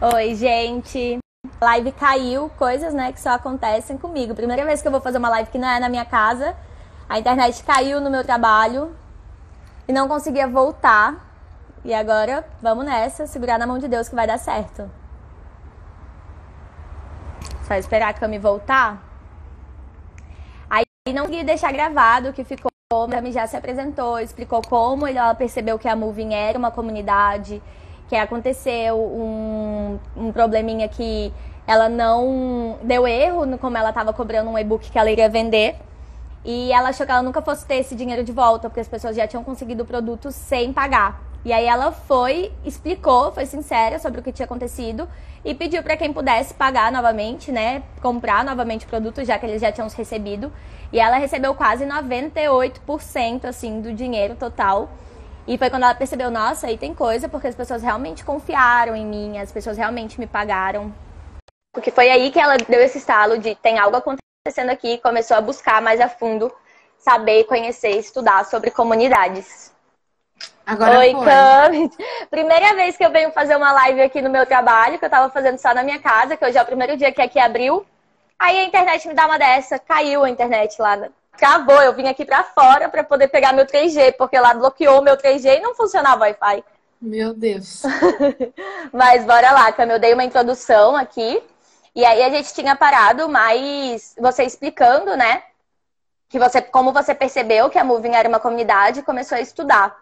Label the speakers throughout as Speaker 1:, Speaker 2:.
Speaker 1: Oi, gente. live caiu, coisas, né, que só acontecem comigo. Primeira vez que eu vou fazer uma live que não é na minha casa. A internet caiu no meu trabalho e não conseguia voltar. E agora, vamos nessa, segurar na mão de Deus que vai dar certo. Só esperar a Cami voltar. Aí não consegui deixar gravado o que ficou. A Cami já se apresentou, explicou como ela percebeu que a Moving era uma comunidade, que aconteceu um, um probleminha que ela não deu erro no como ela estava cobrando um e-book que ela iria vender. E ela achou que ela nunca fosse ter esse dinheiro de volta, porque as pessoas já tinham conseguido o produto sem pagar. E aí ela foi, explicou, foi sincera sobre o que tinha acontecido e pediu para quem pudesse pagar novamente, né, comprar novamente o produto, já que eles já tinham recebido. E ela recebeu quase 98% assim do dinheiro total. E foi quando ela percebeu, nossa, aí tem coisa, porque as pessoas realmente confiaram em mim, as pessoas realmente me pagaram. Porque foi aí que ela deu esse estalo de tem algo acontecendo aqui, começou a buscar mais a fundo, saber, conhecer, estudar sobre comunidades. Agora Oi, Cami. Primeira vez que eu venho fazer uma live aqui no meu trabalho, que eu tava fazendo só na minha casa, que hoje é o primeiro dia que aqui abriu. Aí a internet me dá uma dessa, caiu a internet lá. Travou, eu vim aqui pra fora para poder pegar meu 3G, porque lá bloqueou meu 3G e não funcionava o Wi-Fi.
Speaker 2: Meu Deus.
Speaker 1: Mas bora lá, Cami, eu dei uma introdução aqui. E aí a gente tinha parado, mas você explicando, né? Que você, como você percebeu que a Moving era uma comunidade e começou a estudar.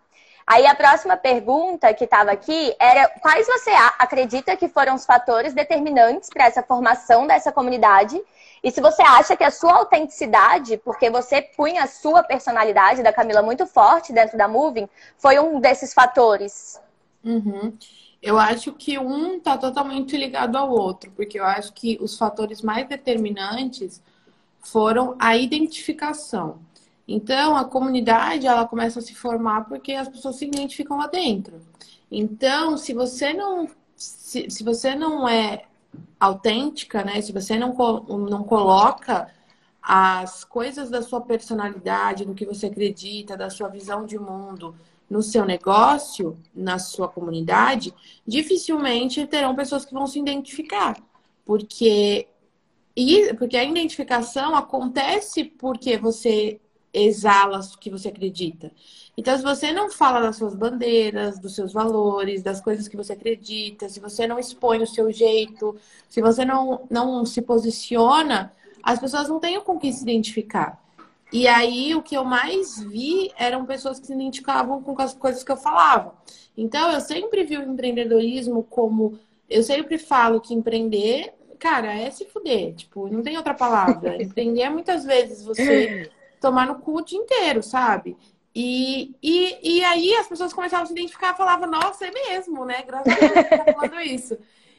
Speaker 1: Aí a próxima pergunta que estava aqui era quais você acredita que foram os fatores determinantes para essa formação dessa comunidade? E se você acha que a sua autenticidade, porque você punha a sua personalidade da Camila muito forte dentro da Moving, foi um desses fatores?
Speaker 2: Uhum. Eu acho que um está totalmente ligado ao outro, porque eu acho que os fatores mais determinantes foram a identificação. Então, a comunidade ela começa a se formar porque as pessoas se identificam lá dentro. Então, se você não se, se você não é autêntica, né? Se você não, não coloca as coisas da sua personalidade, do que você acredita, da sua visão de mundo no seu negócio, na sua comunidade, dificilmente terão pessoas que vão se identificar. Porque, e, porque a identificação acontece porque você exala o que você acredita. Então, se você não fala das suas bandeiras, dos seus valores, das coisas que você acredita, se você não expõe o seu jeito, se você não, não se posiciona, as pessoas não têm com quem se identificar. E aí, o que eu mais vi eram pessoas que se identificavam com as coisas que eu falava. Então, eu sempre vi o empreendedorismo como. Eu sempre falo que empreender, cara, é se fuder. Tipo, não tem outra palavra. empreender é muitas vezes você tomar no cu o dia inteiro, sabe? E, e, e aí as pessoas começavam a se identificar falavam, nossa, é mesmo, né? Graças a Deus você tá falando isso.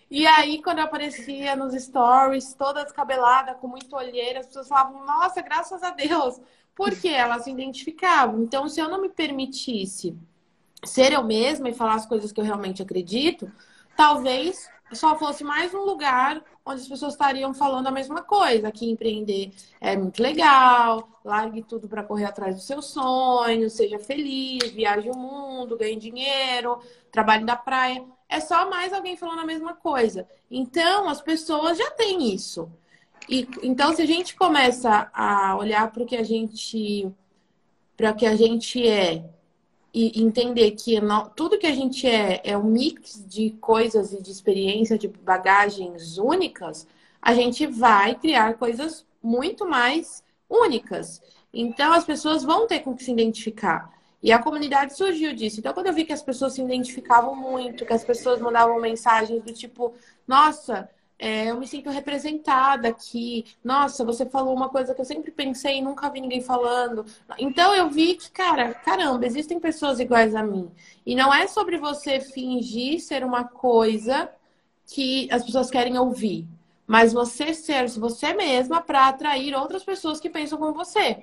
Speaker 2: E aí, quando eu aparecia nos stories, toda descabelada, com muito olheira, as pessoas falavam, nossa, graças a Deus. Porque elas se identificavam. Então, se eu não me permitisse ser eu mesma e falar as coisas que eu realmente acredito, talvez só fosse mais um lugar onde as pessoas estariam falando a mesma coisa, que empreender é muito legal, largue tudo para correr atrás dos seus sonhos, seja feliz, viaje o mundo, ganhe dinheiro, trabalhe da praia. É só mais alguém falando a mesma coisa. Então, as pessoas já têm isso. E, então, se a gente começa a olhar para o que a gente para o que a gente é e entender que tudo que a gente é é um mix de coisas e de experiência, de bagagens únicas, a gente vai criar coisas muito mais únicas. Então as pessoas vão ter com que se identificar. E a comunidade surgiu disso. Então, quando eu vi que as pessoas se identificavam muito, que as pessoas mandavam mensagens do tipo, nossa, é, eu me sinto representada aqui. Nossa, você falou uma coisa que eu sempre pensei e nunca vi ninguém falando. Então eu vi que, cara, caramba, existem pessoas iguais a mim. E não é sobre você fingir ser uma coisa que as pessoas querem ouvir, mas você ser você mesma para atrair outras pessoas que pensam como você.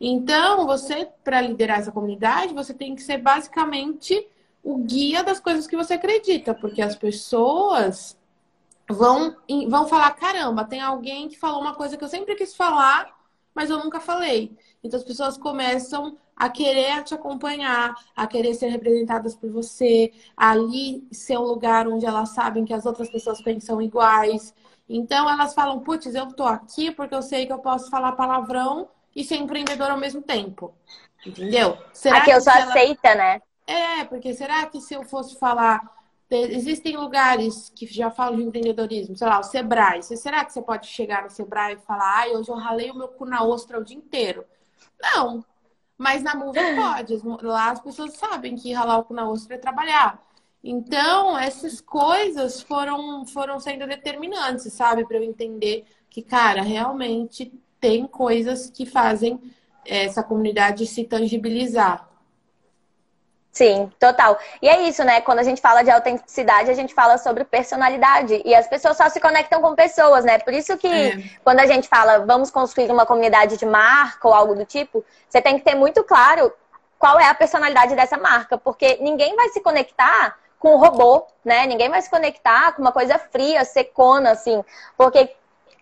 Speaker 2: Então, você, para liderar essa comunidade, você tem que ser basicamente o guia das coisas que você acredita, porque as pessoas vão, vão falar: caramba, tem alguém que falou uma coisa que eu sempre quis falar, mas eu nunca falei. Então as pessoas começam a querer te acompanhar, a querer ser representadas por você, ali ser um lugar onde elas sabem que as outras pessoas pensam iguais. Então elas falam, putz, eu tô aqui porque eu sei que eu posso falar palavrão e ser empreendedora ao mesmo tempo. Entendeu?
Speaker 1: Será aqui eu sou ela... aceita, né?
Speaker 2: É, porque será que se eu fosse falar. Existem lugares que já falam de empreendedorismo, sei lá, o Sebrae. Será que você pode chegar no Sebrae e falar, ai, hoje eu ralei o meu cu na ostra o dia inteiro? Não, mas na Move pode. Lá as pessoas sabem que ralar o cu na ostra é trabalhar. Então, essas coisas foram, foram sendo determinantes, sabe? Para eu entender que, cara, realmente tem coisas que fazem essa comunidade se tangibilizar.
Speaker 1: Sim, total. E é isso, né? Quando a gente fala de autenticidade, a gente fala sobre personalidade. E as pessoas só se conectam com pessoas, né? Por isso que é. quando a gente fala vamos construir uma comunidade de marca ou algo do tipo, você tem que ter muito claro qual é a personalidade dessa marca. Porque ninguém vai se conectar com um robô, né? Ninguém vai se conectar com uma coisa fria, secona, assim. Porque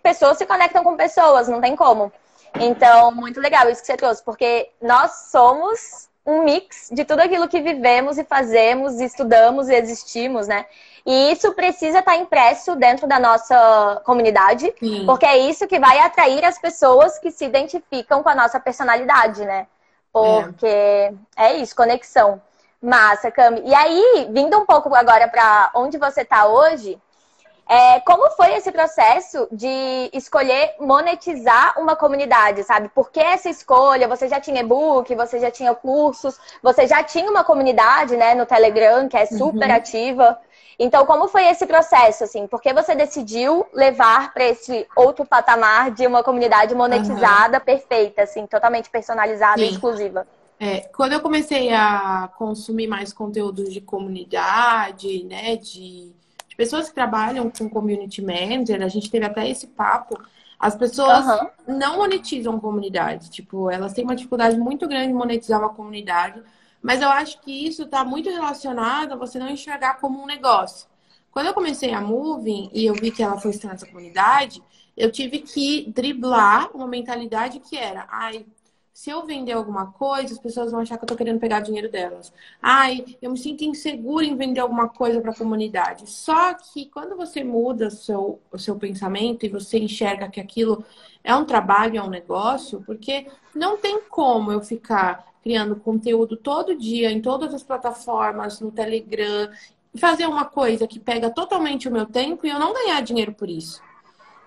Speaker 1: pessoas se conectam com pessoas, não tem como. Então, muito legal isso que você trouxe, porque nós somos um mix de tudo aquilo que vivemos e fazemos, estudamos e existimos, né? E isso precisa estar impresso dentro da nossa comunidade, Sim. porque é isso que vai atrair as pessoas que se identificam com a nossa personalidade, né? Porque é, é isso, conexão. Massa, Cami. E aí, vindo um pouco agora para onde você está hoje, é, como foi esse processo de escolher monetizar uma comunidade, sabe? Por que essa escolha? Você já tinha e-book, você já tinha cursos, você já tinha uma comunidade, né, no Telegram, que é super uhum. ativa. Então, como foi esse processo, assim? Por que você decidiu levar para esse outro patamar de uma comunidade monetizada, uhum. perfeita, assim, totalmente personalizada Sim. e exclusiva?
Speaker 2: É, quando eu comecei a consumir mais conteúdos de comunidade, né, de pessoas que trabalham com community manager, a gente teve até esse papo, as pessoas uhum. não monetizam comunidade. Tipo, elas têm uma dificuldade muito grande de monetizar uma comunidade, mas eu acho que isso está muito relacionado a você não enxergar como um negócio. Quando eu comecei a Moving e eu vi que ela foi estando nessa comunidade, eu tive que driblar uma mentalidade que era, ai, se eu vender alguma coisa, as pessoas vão achar que eu estou querendo pegar dinheiro delas. Ai, eu me sinto insegura em vender alguma coisa para a comunidade. Só que quando você muda seu, o seu pensamento e você enxerga que aquilo é um trabalho, é um negócio, porque não tem como eu ficar criando conteúdo todo dia em todas as plataformas, no Telegram, fazer uma coisa que pega totalmente o meu tempo e eu não ganhar dinheiro por isso.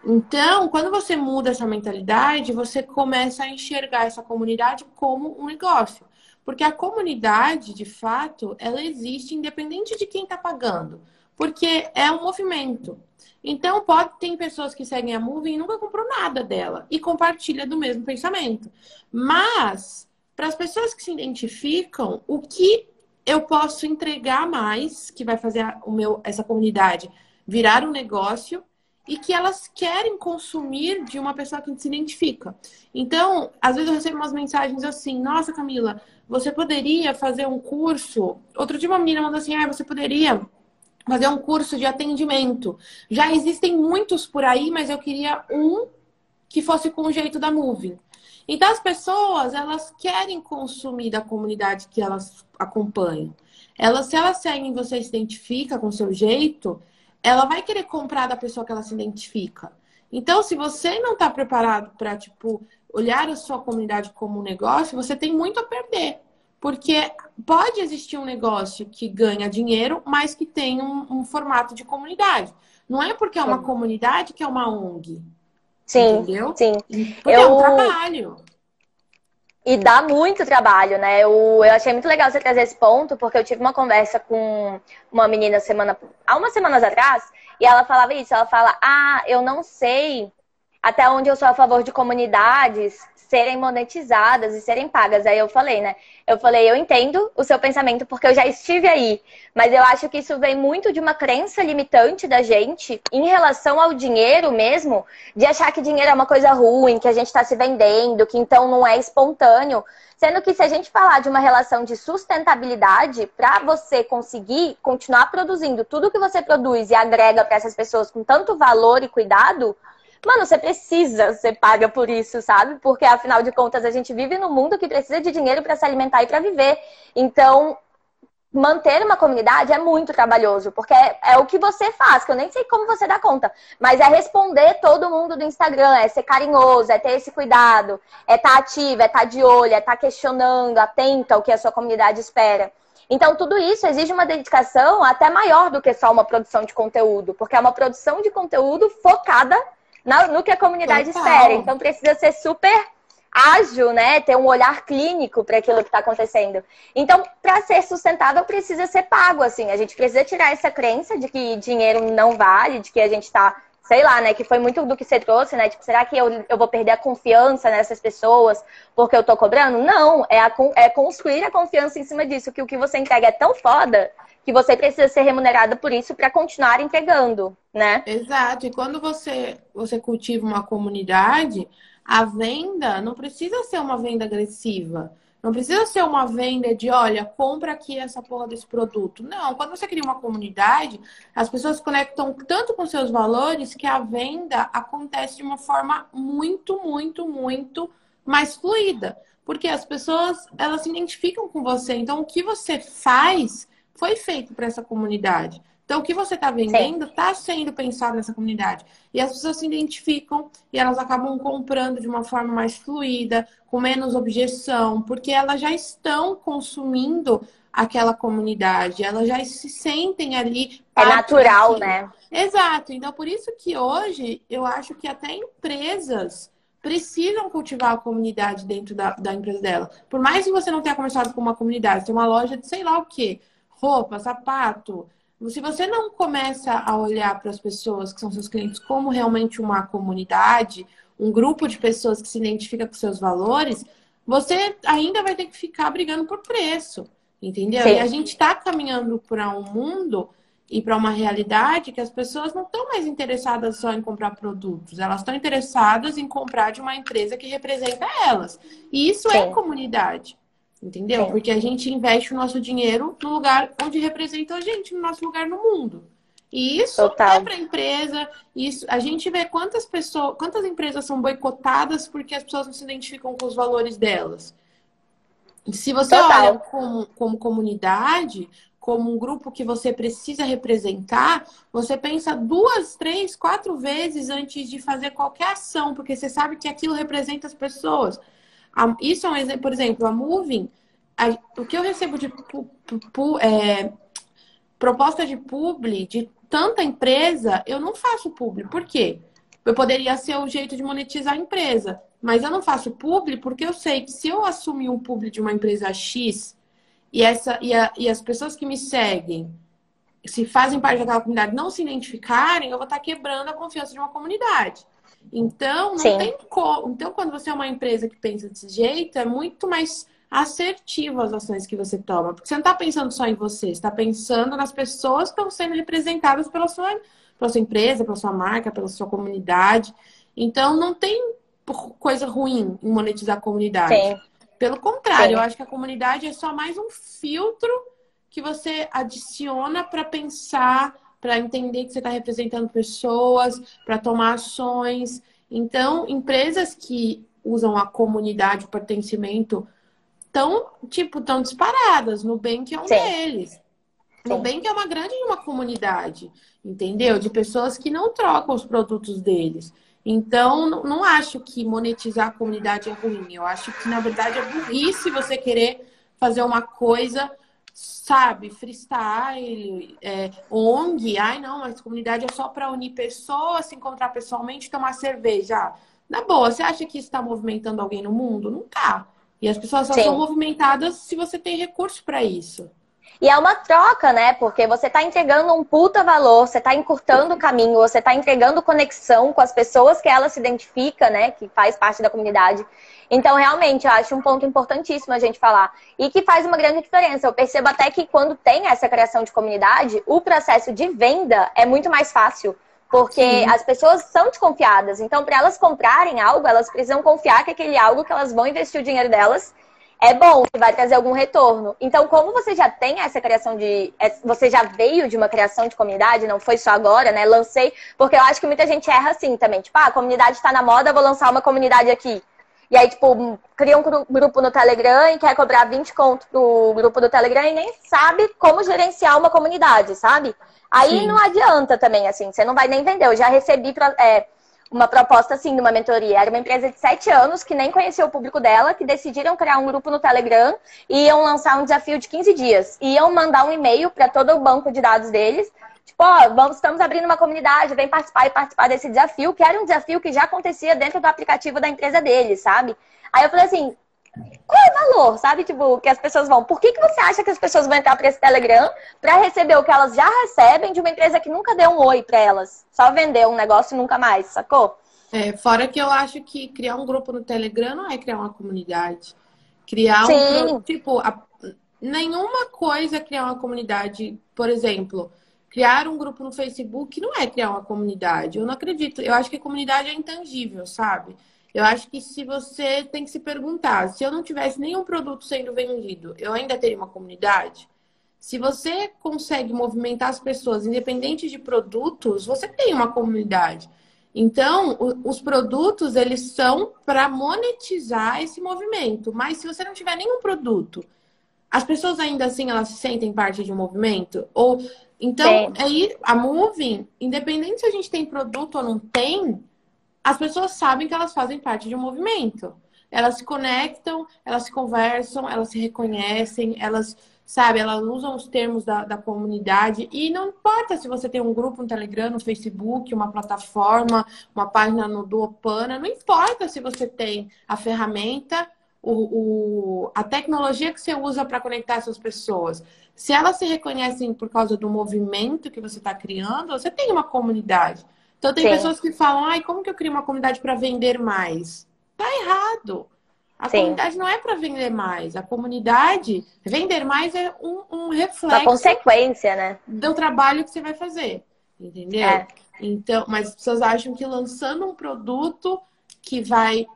Speaker 2: Então, quando você muda essa mentalidade, você começa a enxergar essa comunidade como um negócio. Porque a comunidade, de fato, ela existe independente de quem está pagando. Porque é um movimento. Então, pode ter pessoas que seguem a Moving e nunca comprou nada dela e compartilha do mesmo pensamento. Mas, para as pessoas que se identificam, o que eu posso entregar mais, que vai fazer o meu, essa comunidade virar um negócio, e que elas querem consumir de uma pessoa que se identifica. Então, às vezes eu recebo umas mensagens assim: Nossa, Camila, você poderia fazer um curso? Outro dia uma menina mandou assim: Ah, você poderia fazer um curso de atendimento. Já existem muitos por aí, mas eu queria um que fosse com o jeito da Moving. Então, as pessoas, elas querem consumir da comunidade que elas acompanham. Elas, se elas seguem você se identifica com o seu jeito, ela vai querer comprar da pessoa que ela se identifica. Então, se você não está preparado para, tipo, olhar a sua comunidade como um negócio, você tem muito a perder. Porque pode existir um negócio que ganha dinheiro, mas que tem um, um formato de comunidade. Não é porque é uma comunidade que é uma ONG.
Speaker 1: Sim. Entendeu? Sim.
Speaker 2: Porque eu... é um trabalho.
Speaker 1: E dá muito trabalho, né? Eu, eu achei muito legal você trazer esse ponto, porque eu tive uma conversa com uma menina semana, há umas semanas atrás, e ela falava isso, ela fala, ah, eu não sei até onde eu sou a favor de comunidades serem monetizadas e serem pagas. Aí eu falei, né? Eu falei, eu entendo o seu pensamento porque eu já estive aí, mas eu acho que isso vem muito de uma crença limitante da gente em relação ao dinheiro mesmo, de achar que dinheiro é uma coisa ruim, que a gente está se vendendo, que então não é espontâneo. Sendo que se a gente falar de uma relação de sustentabilidade, para você conseguir continuar produzindo tudo que você produz e agrega para essas pessoas com tanto valor e cuidado, Mano, você precisa ser paga por isso, sabe? Porque afinal de contas a gente vive num mundo que precisa de dinheiro para se alimentar e para viver. Então, manter uma comunidade é muito trabalhoso, porque é, é, o que você faz, que eu nem sei como você dá conta, mas é responder todo mundo do Instagram, é ser carinhoso, é ter esse cuidado, é estar tá ativo, é estar tá de olho, é estar tá questionando, atento ao que a sua comunidade espera. Então, tudo isso exige uma dedicação até maior do que só uma produção de conteúdo, porque é uma produção de conteúdo focada no que a comunidade Total. espera. Então, precisa ser super ágil, né? Ter um olhar clínico para aquilo que está acontecendo. Então, para ser sustentável, precisa ser pago, assim. A gente precisa tirar essa crença de que dinheiro não vale, de que a gente está, sei lá, né? Que foi muito do que você trouxe, né? Tipo, será que eu, eu vou perder a confiança nessas pessoas porque eu tô cobrando? Não, é, a, é construir a confiança em cima disso, que o que você entrega é tão foda que você precisa ser remunerado por isso para continuar entregando, né?
Speaker 2: Exato. E quando você, você cultiva uma comunidade a venda não precisa ser uma venda agressiva. Não precisa ser uma venda de, olha, compra aqui essa porra desse produto. Não, quando você cria uma comunidade, as pessoas se conectam tanto com seus valores que a venda acontece de uma forma muito, muito, muito mais fluida. Porque as pessoas, elas se identificam com você. Então, o que você faz foi feito para essa comunidade. Então, o que você está vendendo está sendo pensado nessa comunidade. E as pessoas se identificam e elas acabam comprando de uma forma mais fluida, com menos objeção, porque elas já estão consumindo aquela comunidade, elas já se sentem ali.
Speaker 1: É natural, né?
Speaker 2: Exato. Então, por isso que hoje eu acho que até empresas precisam cultivar a comunidade dentro da, da empresa dela. Por mais que você não tenha começado com uma comunidade, tem uma loja de sei lá o quê, roupa, sapato, se você não começa a olhar para as pessoas que são seus clientes como realmente uma comunidade, um grupo de pessoas que se identifica com seus valores, você ainda vai ter que ficar brigando por preço, entendeu? Sim. E a gente está caminhando para um mundo e para uma realidade que as pessoas não estão mais interessadas só em comprar produtos, elas estão interessadas em comprar de uma empresa que representa elas. E isso é Sim. é comunidade. Entendeu? Sim. Porque a gente investe o nosso dinheiro no lugar onde representa a gente, no nosso lugar no mundo. E isso Total. é para a empresa. Isso, a gente vê quantas pessoas, quantas empresas são boicotadas porque as pessoas não se identificam com os valores delas. Se você Total. olha como, como comunidade, como um grupo que você precisa representar, você pensa duas, três, quatro vezes antes de fazer qualquer ação, porque você sabe que aquilo representa as pessoas. Isso é um exemplo, por exemplo, a Moving, a, o que eu recebo de pu, pu, é, proposta de publi de tanta empresa, eu não faço publi. Por quê? Eu poderia ser o jeito de monetizar a empresa, mas eu não faço publi porque eu sei que se eu assumir um publi de uma empresa X e, essa, e, a, e as pessoas que me seguem se fazem parte daquela comunidade não se identificarem, eu vou estar quebrando a confiança de uma comunidade. Então, não Sim. tem como. Então, quando você é uma empresa que pensa desse jeito, é muito mais assertivo as ações que você toma. Porque você não está pensando só em você, você está pensando nas pessoas que estão sendo representadas pela sua, pela sua empresa, pela sua marca, pela sua comunidade. Então, não tem coisa ruim em monetizar a comunidade. Sim. Pelo contrário, Sim. eu acho que a comunidade é só mais um filtro que você adiciona para pensar para entender que você está representando pessoas, para tomar ações. Então, empresas que usam a comunidade, o pertencimento, tão, tipo, tão disparadas. Nubank é um Sim. deles. Sim. Nubank é uma grande uma comunidade, entendeu? De pessoas que não trocam os produtos deles. Então, não, não acho que monetizar a comunidade é ruim. Eu acho que, na verdade, é burrice você querer fazer uma coisa sabe, freestyle, é, ONG, ai não, mas comunidade é só para unir pessoas, se encontrar pessoalmente, tomar cerveja. Na boa, você acha que isso está movimentando alguém no mundo? Não tá. E as pessoas só Sim. são movimentadas se você tem recurso para isso.
Speaker 1: E é uma troca, né? Porque você está entregando um puta valor, você está encurtando o caminho, você está entregando conexão com as pessoas que ela se identifica, né? Que faz parte da comunidade. Então, realmente, eu acho um ponto importantíssimo a gente falar. E que faz uma grande diferença. Eu percebo até que quando tem essa criação de comunidade, o processo de venda é muito mais fácil. Porque Sim. as pessoas são desconfiadas. Então, para elas comprarem algo, elas precisam confiar que aquele algo que elas vão investir o dinheiro delas é bom, que vai trazer algum retorno. Então, como você já tem essa criação de. É, você já veio de uma criação de comunidade, não foi só agora, né? Lancei, porque eu acho que muita gente erra assim também. Tipo, ah, a comunidade está na moda, vou lançar uma comunidade aqui. E aí, tipo, cria um grupo no Telegram e quer cobrar 20 conto pro grupo do Telegram e nem sabe como gerenciar uma comunidade, sabe? Aí Sim. não adianta também, assim, você não vai nem vender. Eu já recebi. É, uma proposta assim de uma mentoria. Era uma empresa de sete anos que nem conhecia o público dela, que decidiram criar um grupo no Telegram e iam lançar um desafio de 15 dias. Iam mandar um e-mail para todo o banco de dados deles. Tipo, ó, vamos, estamos abrindo uma comunidade, vem participar e participar desse desafio, que era um desafio que já acontecia dentro do aplicativo da empresa deles, sabe? Aí eu falei assim, qual é o valor, sabe? Tipo, que as pessoas vão. Por que, que você acha que as pessoas vão entrar para esse Telegram para receber o que elas já recebem de uma empresa que nunca deu um oi para elas? Só vendeu um negócio e nunca mais, sacou?
Speaker 2: É, fora que eu acho que criar um grupo no Telegram não é criar uma comunidade. Criar Sim. um. Tipo, a, nenhuma coisa é criar uma comunidade. Por exemplo, criar um grupo no Facebook não é criar uma comunidade. Eu não acredito. Eu acho que a comunidade é intangível, sabe? Eu acho que se você tem que se perguntar, se eu não tivesse nenhum produto sendo vendido, eu ainda teria uma comunidade? Se você consegue movimentar as pessoas, independente de produtos, você tem uma comunidade. Então, os produtos, eles são para monetizar esse movimento. Mas se você não tiver nenhum produto, as pessoas ainda assim, elas se sentem parte de um movimento? Ou então, aí a Moving, independente se a gente tem produto ou não tem, as pessoas sabem que elas fazem parte de um movimento. Elas se conectam, elas se conversam, elas se reconhecem, elas, sabe, elas usam os termos da, da comunidade. E não importa se você tem um grupo no Telegram, no Facebook, uma plataforma, uma página no Duopana, não importa se você tem a ferramenta, o, o a tecnologia que você usa para conectar essas pessoas. Se elas se reconhecem por causa do movimento que você está criando, você tem uma comunidade. Então tem Sim. pessoas que falam, ai, como que eu crio uma comunidade para vender mais? Tá errado. A Sim. comunidade não é para vender mais. A comunidade, vender mais é um, um reflexo. Uma
Speaker 1: consequência, né?
Speaker 2: Do trabalho que você vai fazer. Entendeu? É. Então, mas as pessoas acham que lançando um produto que vai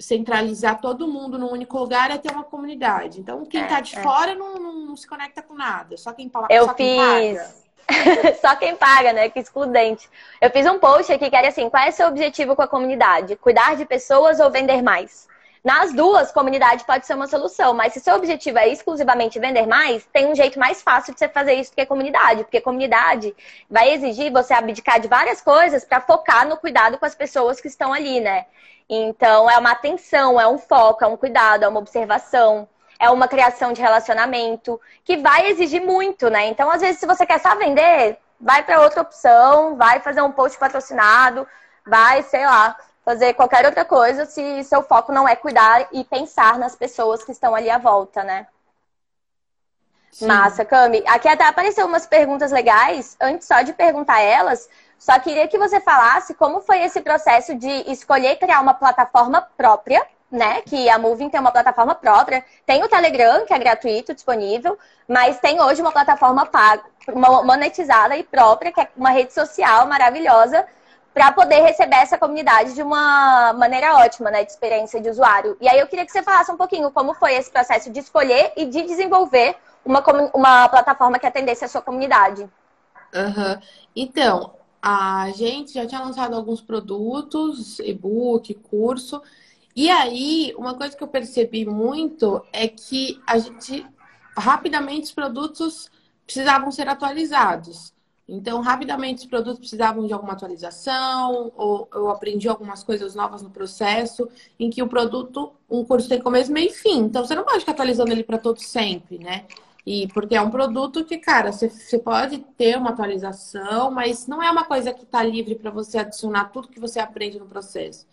Speaker 2: centralizar todo mundo num único lugar é ter uma comunidade. Então, quem está é, de é. fora não, não, não, se conecta com nada. Só quem,
Speaker 1: eu
Speaker 2: só
Speaker 1: quem fiz... paga. Só quem paga, né? Que excludente. Eu fiz um post aqui que era assim: qual é o seu objetivo com a comunidade? Cuidar de pessoas ou vender mais? Nas duas, comunidade pode ser uma solução, mas se seu objetivo é exclusivamente vender mais, tem um jeito mais fácil de você fazer isso do que comunidade, porque comunidade vai exigir você abdicar de várias coisas para focar no cuidado com as pessoas que estão ali, né? Então, é uma atenção, é um foco, é um cuidado, é uma observação é uma criação de relacionamento que vai exigir muito, né? Então, às vezes, se você quer só vender, vai para outra opção, vai fazer um post patrocinado, vai, sei lá, fazer qualquer outra coisa se seu foco não é cuidar e pensar nas pessoas que estão ali à volta, né? Sim. Massa, Cami. Aqui até apareceu umas perguntas legais. Antes só de perguntar elas, só queria que você falasse como foi esse processo de escolher criar uma plataforma própria né? Que a Moving tem uma plataforma própria. Tem o Telegram, que é gratuito, disponível, mas tem hoje uma plataforma paga, monetizada e própria, que é uma rede social maravilhosa, para poder receber essa comunidade de uma maneira ótima, né? De experiência de usuário. E aí eu queria que você falasse um pouquinho como foi esse processo de escolher e de desenvolver uma, uma plataforma que atendesse a sua comunidade.
Speaker 2: Uhum. Então, a gente já tinha lançado alguns produtos, e-book, curso, e aí, uma coisa que eu percebi muito é que a gente rapidamente os produtos precisavam ser atualizados. Então, rapidamente os produtos precisavam de alguma atualização, ou eu aprendi algumas coisas novas no processo, em que o produto, um curso tem começo, meio e fim. Então, você não pode ficar atualizando ele para todo sempre, né? E porque é um produto que, cara, você, você pode ter uma atualização, mas não é uma coisa que está livre para você adicionar tudo que você aprende no processo.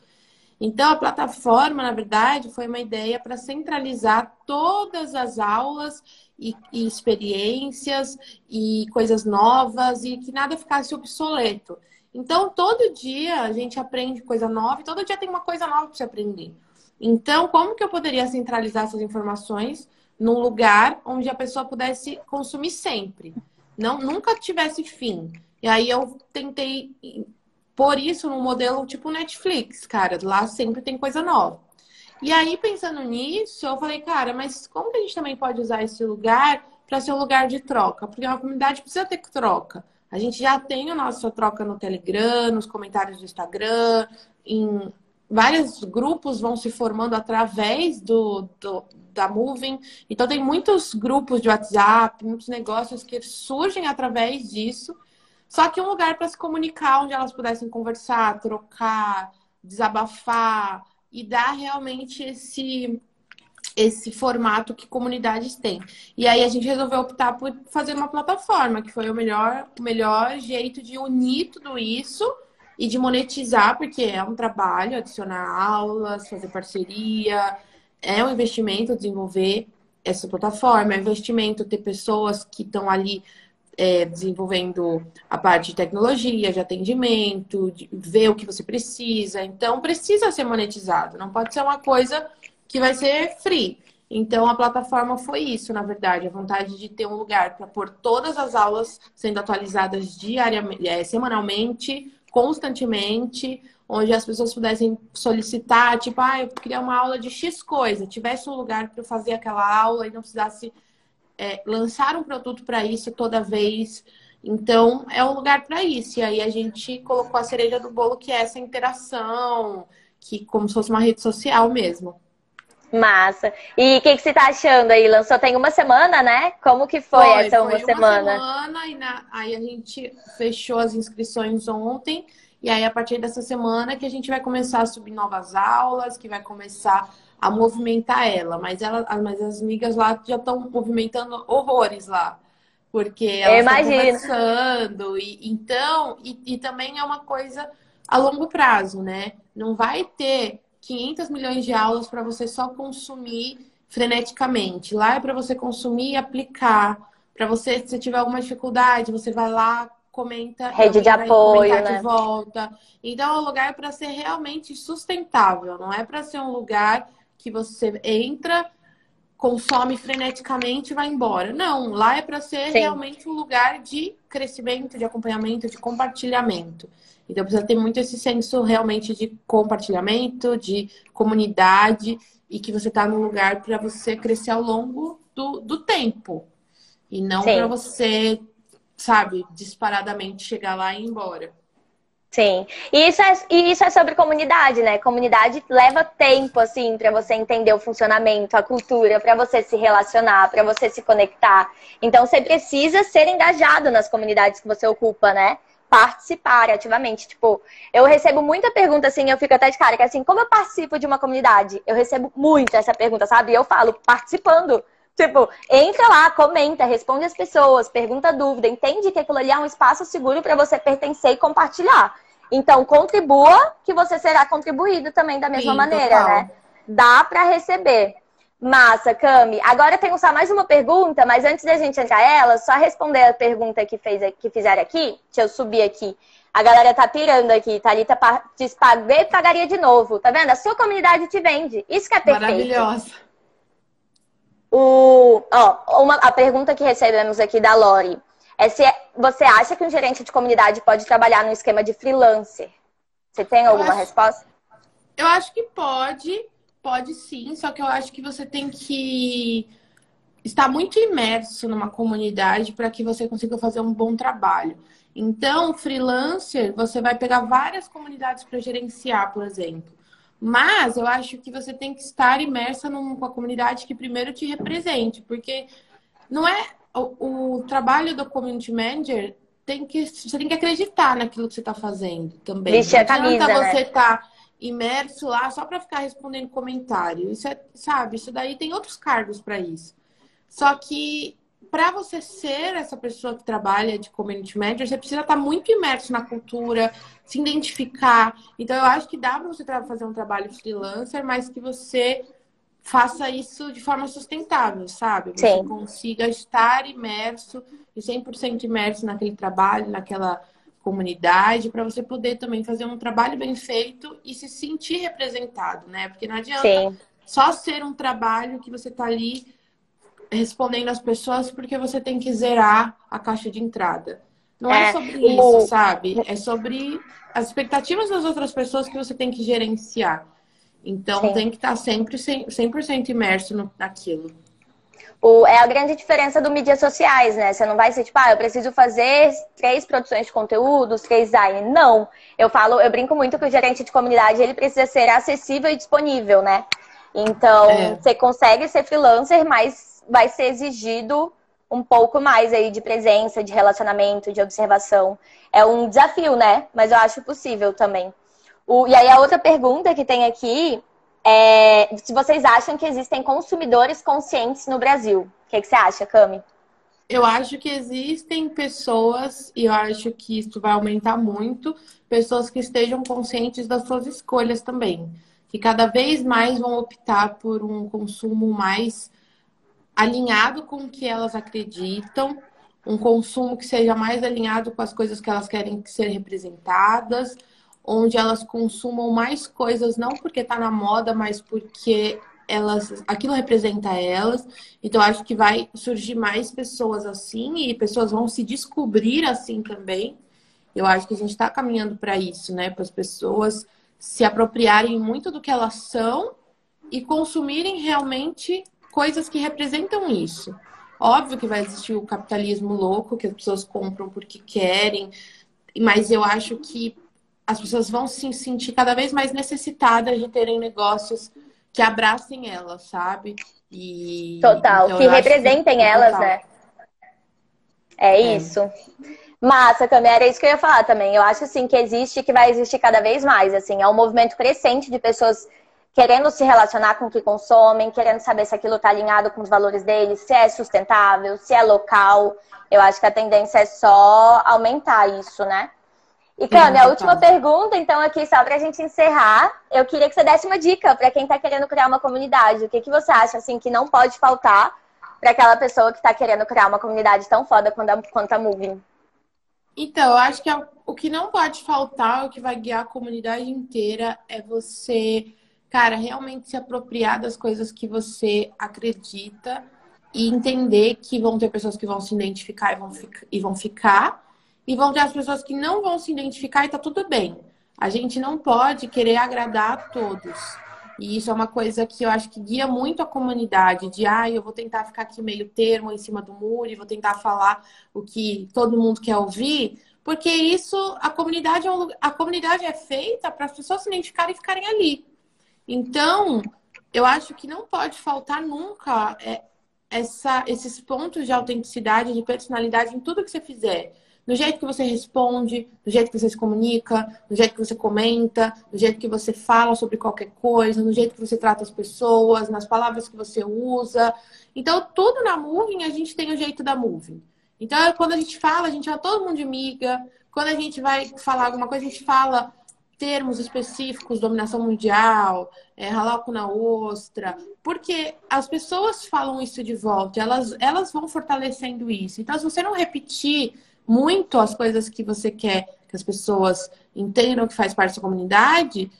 Speaker 2: Então, a plataforma, na verdade, foi uma ideia para centralizar todas as aulas e, e, experiências e coisas novas e que nada ficasse obsoleto. Então, todo dia a gente aprende coisa nova e todo dia tem uma coisa nova para você aprender. Então, como que eu poderia centralizar essas informações num lugar onde a pessoa pudesse consumir sempre? Não, nunca tivesse fim. E aí eu tentei por isso no modelo tipo Netflix, cara, lá sempre tem coisa nova. E aí, pensando nisso, eu falei, cara, mas como que a gente também pode usar esse lugar para ser um lugar de troca? Porque uma comunidade precisa ter troca. A gente já tem a nossa troca no Telegram, nos comentários do Instagram, em vários grupos vão se formando através do, do, da Moving. Então, tem muitos grupos de WhatsApp, muitos negócios que surgem através disso. Só que um lugar para se comunicar, onde elas pudessem conversar, trocar, desabafar e dar realmente esse esse formato que comunidades têm. E aí a gente resolveu optar por fazer uma plataforma, que foi o melhor, o melhor jeito de unir tudo isso e de monetizar, porque é um trabalho, adicionar aulas, fazer parceria, é um investimento desenvolver essa plataforma, é um investimento ter pessoas que estão ali é, desenvolvendo a parte de tecnologia, de atendimento, de ver o que você precisa. Então, precisa ser monetizado, não pode ser uma coisa que vai ser free. Então, a plataforma foi isso, na verdade, a vontade de ter um lugar para pôr todas as aulas sendo atualizadas diariamente, é, semanalmente, constantemente, onde as pessoas pudessem solicitar, tipo, ah, eu queria uma aula de X coisa, tivesse um lugar para fazer aquela aula e não precisasse é, lançar um produto para isso toda vez. Então, é um lugar para isso. E aí a gente colocou a cereja do bolo, que é essa interação, que como se fosse uma rede social mesmo.
Speaker 1: Massa. E o que, que você tá achando aí? Lançou tem uma semana, né? Como que foi, foi essa uma, foi semana?
Speaker 2: Uma semana e na... aí a gente fechou as inscrições ontem. E aí, a partir dessa semana que a gente vai começar a subir novas aulas, que vai começar a movimentar ela. Mas, ela, mas as amigas lá já estão movimentando horrores lá. Porque elas estão conversando. E, então, e, e também é uma coisa a longo prazo, né? Não vai ter 500 milhões de aulas para você só consumir freneticamente. Lá é para você consumir e aplicar. Para você, se tiver alguma dificuldade, você vai lá, comenta.
Speaker 1: Rede de apoio,
Speaker 2: né? de volta. Então, é um lugar para ser realmente sustentável. Não é para ser um lugar que você entra, consome freneticamente e vai embora. Não, lá é para ser Sim. realmente um lugar de crescimento, de acompanhamento, de compartilhamento. Então precisa ter muito esse senso realmente de compartilhamento, de comunidade e que você está num lugar para você crescer ao longo do, do tempo. E não para você, sabe, disparadamente chegar lá e ir embora.
Speaker 1: Sim. E isso, é, e isso é sobre comunidade, né? Comunidade leva tempo, assim, para você entender o funcionamento, a cultura, para você se relacionar, para você se conectar. Então, você precisa ser engajado nas comunidades que você ocupa, né? participar ativamente. Tipo, eu recebo muita pergunta assim, eu fico até de cara, que é assim, como eu participo de uma comunidade? Eu recebo muito essa pergunta, sabe? E eu falo, participando. Tipo, entra lá, comenta, responde as pessoas, pergunta dúvida, entende que aquilo ali é um espaço seguro para você pertencer e compartilhar. Então, contribua, que você será contribuído também da mesma Sim, maneira, total. né? Dá para receber. Massa, Cami. Agora tem só mais uma pergunta, mas antes da gente entrar ela, só responder a pergunta que, fez, que fizeram aqui. Deixa eu subir aqui. A galera tá pirando aqui. Thalita diz paguei pagaria de novo. Tá vendo? A sua comunidade te vende. Isso que é perfeito.
Speaker 2: Maravilhosa.
Speaker 1: O, ó, uma, a pergunta que recebemos aqui da Lori é se é, você acha que um gerente de comunidade pode trabalhar no esquema de freelancer? Você tem alguma
Speaker 2: acho,
Speaker 1: resposta?
Speaker 2: Eu acho que pode Pode sim, só que eu acho que você tem que estar muito imerso numa comunidade para que você consiga fazer um bom trabalho. Então, freelancer, você vai pegar várias comunidades para gerenciar, por exemplo. Mas eu acho que você tem que estar imersa numa comunidade que primeiro te represente, porque não é o, o trabalho do community manager tem que você tem que acreditar naquilo que você está fazendo também.
Speaker 1: Vestir a camisa,
Speaker 2: né? você tá imerso lá só para ficar respondendo comentário. Isso é, sabe, isso daí tem outros cargos para isso. Só que para você ser essa pessoa que trabalha de community manager, você precisa estar tá muito imerso na cultura, se identificar. Então eu acho que dá para você fazer um trabalho freelancer, mas que você faça isso de forma sustentável, sabe? Você
Speaker 1: Sim.
Speaker 2: consiga estar imerso e 100% imerso naquele trabalho, naquela comunidade, para você poder também fazer um trabalho bem feito e se sentir representado, né? Porque não adianta Sim. só ser um trabalho que você está ali respondendo às pessoas porque você tem que zerar a caixa de entrada. Não é, é sobre o... isso, sabe? É sobre as expectativas das outras pessoas que você tem que gerenciar. Então Sim. tem que estar sempre 100% imerso no, naquilo.
Speaker 1: O, é a grande diferença do mídias sociais, né? Você não vai ser tipo, ah, eu preciso fazer três produções de conteúdos, três design. Não. Eu falo, eu brinco muito que o gerente de comunidade ele precisa ser acessível e disponível, né? Então, é. você consegue ser freelancer, mas vai ser exigido um pouco mais aí de presença, de relacionamento, de observação. É um desafio, né? Mas eu acho possível também. O, e aí a outra pergunta que tem aqui é se vocês acham que existem consumidores conscientes no Brasil. O que, que você acha, Cami?
Speaker 2: Eu acho que existem pessoas, e eu acho que isso vai aumentar muito, pessoas que estejam conscientes das suas escolhas também. Que cada vez mais vão optar por um consumo mais alinhado com o que elas acreditam, um consumo que seja mais alinhado com as coisas que elas querem ser representadas, onde elas consumam mais coisas não porque está na moda, mas porque elas, aquilo representa elas. Então acho que vai surgir mais pessoas assim e pessoas vão se descobrir assim também. Eu acho que a gente está caminhando para isso, né? Para as pessoas se apropriarem muito do que elas são e consumirem realmente coisas que representam isso. Óbvio que vai existir o capitalismo louco, que as pessoas compram porque querem, mas eu acho que as pessoas vão se sentir cada vez mais necessitadas de terem negócios que abracem elas, sabe?
Speaker 1: E, total, então, que representem que... elas, total. né? É, é isso. Massa, também era isso que eu ia falar também. Eu acho assim que existe, que vai existir cada vez mais. Assim, é um movimento crescente de pessoas querendo se relacionar com o que consomem, querendo saber se aquilo está alinhado com os valores deles, se é sustentável, se é local. Eu acho que a tendência é só aumentar isso, né? E, Cami, a última pergunta, então, aqui, só para a gente encerrar, eu queria que você desse uma dica para quem está querendo criar uma comunidade. O que, que você acha, assim, que não pode faltar para aquela pessoa que está querendo criar uma comunidade tão foda quanto a, quanto a Moving?
Speaker 2: Então, eu acho que o que não pode faltar, o que vai guiar a comunidade inteira, é você cara, realmente se apropriar das coisas que você acredita e entender que vão ter pessoas que vão se identificar e vão, e vão ficar, e vão ter as pessoas que não vão se identificar e tá tudo bem. A gente não pode querer agradar a todos. E isso é uma coisa que eu acho que guia muito a comunidade, de ah, eu vou tentar ficar aqui meio termo em cima do muro e vou tentar falar o que todo mundo quer ouvir, porque isso, a comunidade é, um, a comunidade é feita para as pessoas se identificarem e ficarem ali. Então, eu acho que não pode faltar nunca é, essa, esses pontos de autenticidade, de personalidade em tudo que você fizer. No jeito que você responde, no jeito que você se comunica, no jeito que você comenta, no jeito que você fala sobre qualquer coisa, no jeito que você trata as pessoas, nas palavras que você usa. Então, tudo na Moving, a gente tem o jeito da Moving. Então, quando a gente fala, a gente chama todo mundo de amiga. Quando a gente vai falar alguma coisa, a gente fala termos específicos, dominação mundial, é, ralar na ostra, porque as pessoas falam isso de volta, elas, elas vão fortalecendo isso. Então, se você não repetir muito as coisas que você quer que as pessoas entendam que faz parte da
Speaker 1: comunidade,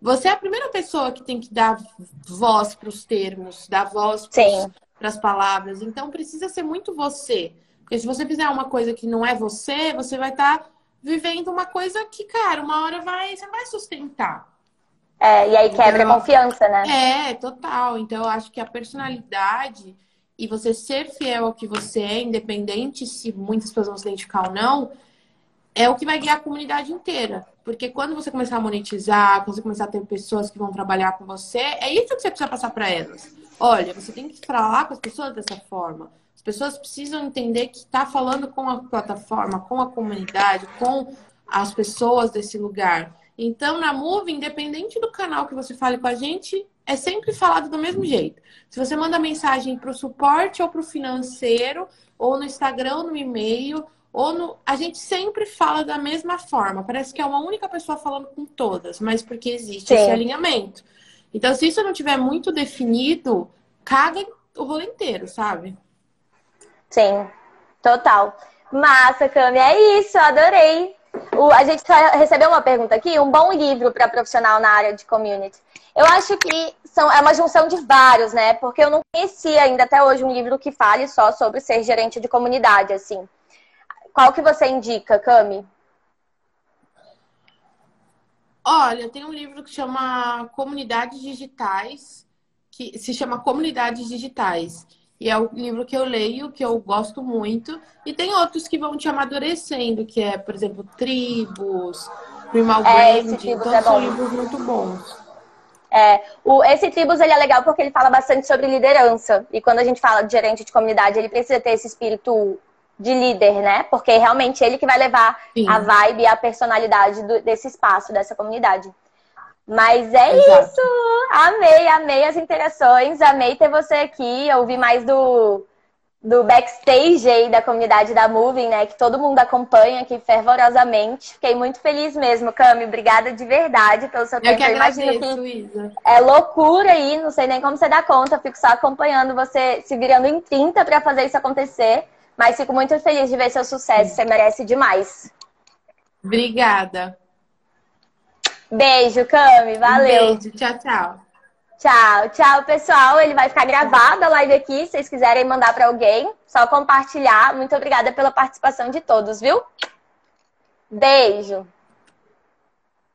Speaker 2: você é a primeira pessoa que tem que dar voz para os termos, dar voz para as palavras. Então, precisa ser muito você. Porque se você fizer uma coisa que não é você, você vai estar. Tá vivendo uma coisa que, cara, uma hora vai, você vai sustentar.
Speaker 1: É, e aí quebra então, a confiança,
Speaker 2: né? É, total. Então, eu acho que a personalidade e você ser fiel ao que você é, independente se muitas pessoas vão se identificar ou não, é o que vai guiar a comunidade inteira. Porque quando você começar a monetizar, quando você começar a ter pessoas que vão trabalhar com você, é isso que você precisa passar para elas. Olha, você tem que falar com as pessoas dessa forma. As pessoas precisam entender que está falando com a plataforma, com a comunidade, com as pessoas desse lugar. Então, na Move, independente do canal que você fale com a gente, é sempre falado do mesmo jeito. Se você manda mensagem para o suporte ou para o financeiro, ou no Instagram, ou no e-mail, ou no... a gente sempre fala da mesma forma. Parece que é uma única pessoa falando com todas, mas porque existe Sim. esse alinhamento. Então, se isso não tiver muito definido, caga o rolo inteiro, sabe?
Speaker 1: Sim, total. Massa, Cami. É isso, adorei. O, a gente recebeu uma pergunta aqui, um bom livro para profissional na área de community. Eu acho que são, é uma junção de vários, né? Porque eu não conhecia ainda até hoje um livro que fale só sobre ser gerente de comunidade, assim. Qual que você indica, Cami?
Speaker 2: Olha, tem um livro que chama Comunidades Digitais, que se chama Comunidades Digitais. E é o livro que eu leio, que eu gosto muito. E tem outros que vão te amadurecendo, que é, por exemplo, Tribos, Primal é, Brand. Então, é são livros muito bons.
Speaker 1: É, o, esse Tribus ele é legal porque ele fala bastante sobre liderança. E quando a gente fala de gerente de comunidade, ele precisa ter esse espírito de líder, né? Porque realmente ele que vai levar Sim. a vibe e a personalidade do, desse espaço, dessa comunidade. Mas é Exato. isso! Amei, amei as interações, amei ter você aqui, ouvir mais do, do backstage aí da comunidade da Moving, né? Que todo mundo acompanha aqui fervorosamente. Fiquei muito feliz mesmo, Cami. Obrigada de verdade pelo seu tempo.
Speaker 2: Eu que agradeço, Eu Isa.
Speaker 1: É loucura aí, não sei nem como você dá conta. Fico só acompanhando você se virando em 30 para fazer isso acontecer. Mas fico muito feliz de ver seu sucesso. Você merece demais.
Speaker 2: Obrigada.
Speaker 1: Beijo, Cami. Valeu.
Speaker 2: Um beijo. Tchau, tchau.
Speaker 1: Tchau, tchau, pessoal. Ele vai ficar gravado a live aqui. Se vocês quiserem mandar para alguém, só compartilhar. Muito obrigada pela participação de todos, viu? Beijo.